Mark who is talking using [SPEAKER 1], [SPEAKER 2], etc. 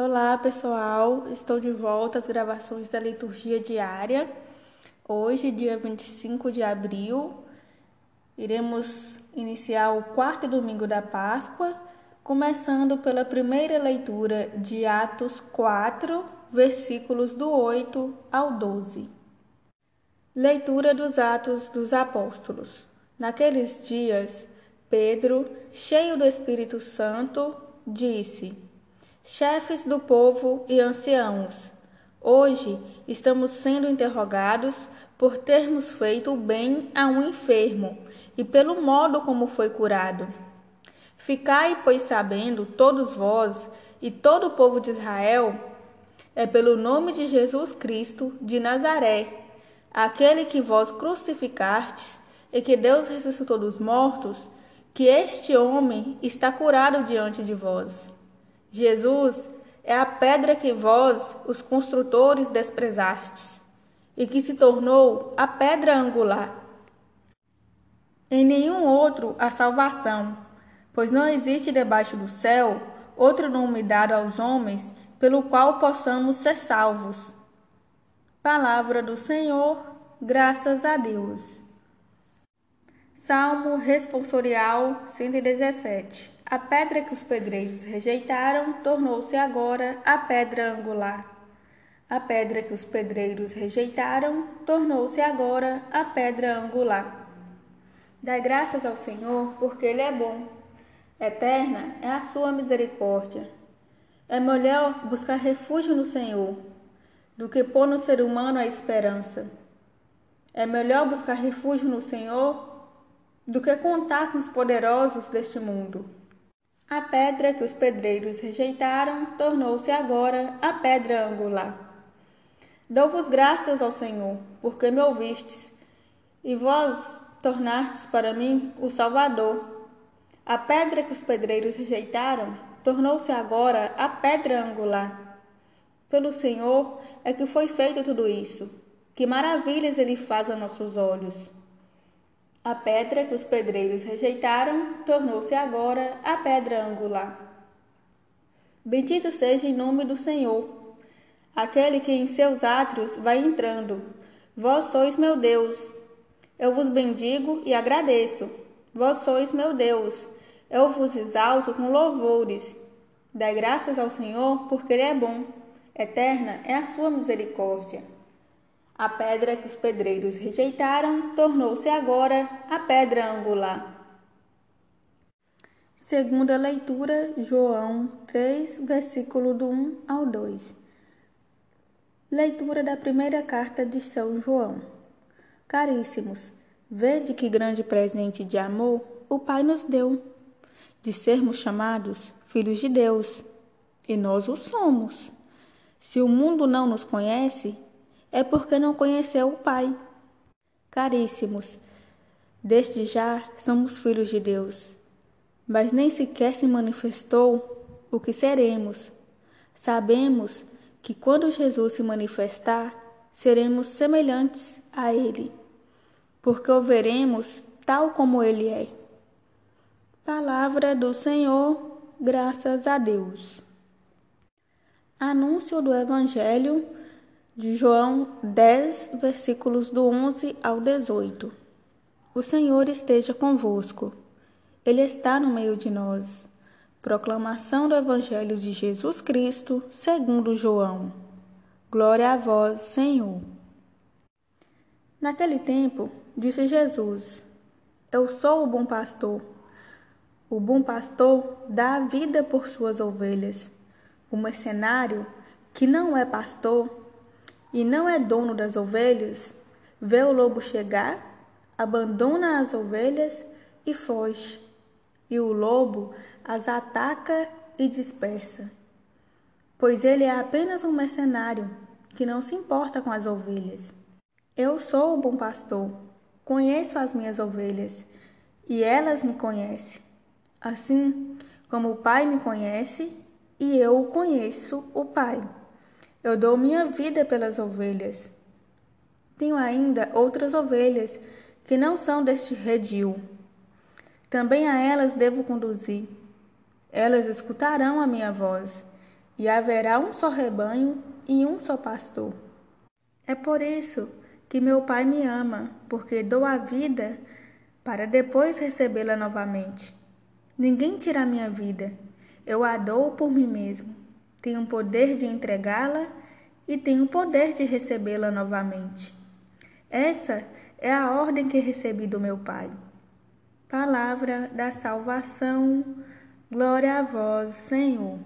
[SPEAKER 1] Olá pessoal, estou de volta às gravações da liturgia diária. Hoje, dia 25 de abril, iremos iniciar o quarto domingo da Páscoa, começando pela primeira leitura de Atos 4, versículos do 8 ao 12. Leitura dos Atos dos Apóstolos. Naqueles dias, Pedro, cheio do Espírito Santo, disse: Chefes do povo e anciãos, hoje estamos sendo interrogados por termos feito o bem a um enfermo e pelo modo como foi curado. Ficai, pois, sabendo, todos vós e todo o povo de Israel, é pelo nome de Jesus Cristo de Nazaré, aquele que vós crucificastes e que Deus ressuscitou dos mortos, que este homem está curado diante de vós. Jesus é a pedra que vós, os construtores, desprezastes, e que se tornou a pedra angular. Em nenhum outro há salvação, pois não existe debaixo do céu outro nome dado aos homens pelo qual possamos ser salvos. Palavra do Senhor, graças a Deus. Salmo responsorial 117 a pedra que os pedreiros rejeitaram tornou-se agora a pedra angular. A pedra que os pedreiros rejeitaram tornou-se agora a pedra angular. Dai graças ao Senhor, porque Ele é bom. Eterna é a sua misericórdia. É melhor buscar refúgio no Senhor do que pôr no ser humano a esperança. É melhor buscar refúgio no Senhor do que contar com os poderosos deste mundo. A pedra que os pedreiros rejeitaram tornou-se agora a pedra angular. Dou-vos graças ao Senhor, porque me ouvistes, e vós tornastes para mim o Salvador. A pedra que os pedreiros rejeitaram tornou-se agora a pedra angular. Pelo Senhor é que foi feito tudo isso. Que maravilhas ele faz aos nossos olhos. A pedra que os pedreiros rejeitaram tornou-se agora a pedra angular. Bendito seja em nome do Senhor, aquele que em seus átrios vai entrando. Vós sois meu Deus. Eu vos bendigo e agradeço. Vós sois meu Deus. Eu vos exalto com louvores. Dai graças ao Senhor, porque Ele é bom. Eterna é a sua misericórdia. A pedra que os pedreiros rejeitaram tornou-se agora a pedra angular. Segunda leitura, João 3, versículo do 1 ao 2. Leitura da primeira carta de São João. Caríssimos, vede que grande presente de amor o Pai nos deu, de sermos chamados filhos de Deus, e nós o somos. Se o mundo não nos conhece, é porque não conheceu o Pai. Caríssimos, desde já somos filhos de Deus, mas nem sequer se manifestou o que seremos. Sabemos que quando Jesus se manifestar, seremos semelhantes a Ele, porque o veremos tal como Ele é. Palavra do Senhor, graças a Deus. Anúncio do Evangelho de João 10, versículos do 11 ao 18. O Senhor esteja convosco. Ele está no meio de nós. Proclamação do Evangelho de Jesus Cristo, segundo João. Glória a vós, Senhor. Naquele tempo, disse Jesus: Eu sou o bom pastor. O bom pastor dá a vida por suas ovelhas. O mercenário, que não é pastor, e não é dono das ovelhas, vê o lobo chegar, abandona as ovelhas e foge. E o lobo as ataca e dispersa. Pois ele é apenas um mercenário que não se importa com as ovelhas. Eu sou o bom pastor, conheço as minhas ovelhas e elas me conhecem. Assim como o Pai me conhece e eu conheço o Pai. Eu dou minha vida pelas ovelhas. Tenho ainda outras ovelhas que não são deste redil. Também a elas devo conduzir. Elas escutarão a minha voz, e haverá um só rebanho e um só pastor. É por isso que meu Pai me ama, porque dou a vida para depois recebê-la novamente. Ninguém tira a minha vida, eu a dou por mim mesmo. Tenho o poder de entregá-la e tenho o poder de recebê-la novamente. Essa é a ordem que recebi do meu Pai. Palavra da salvação, glória a vós, Senhor.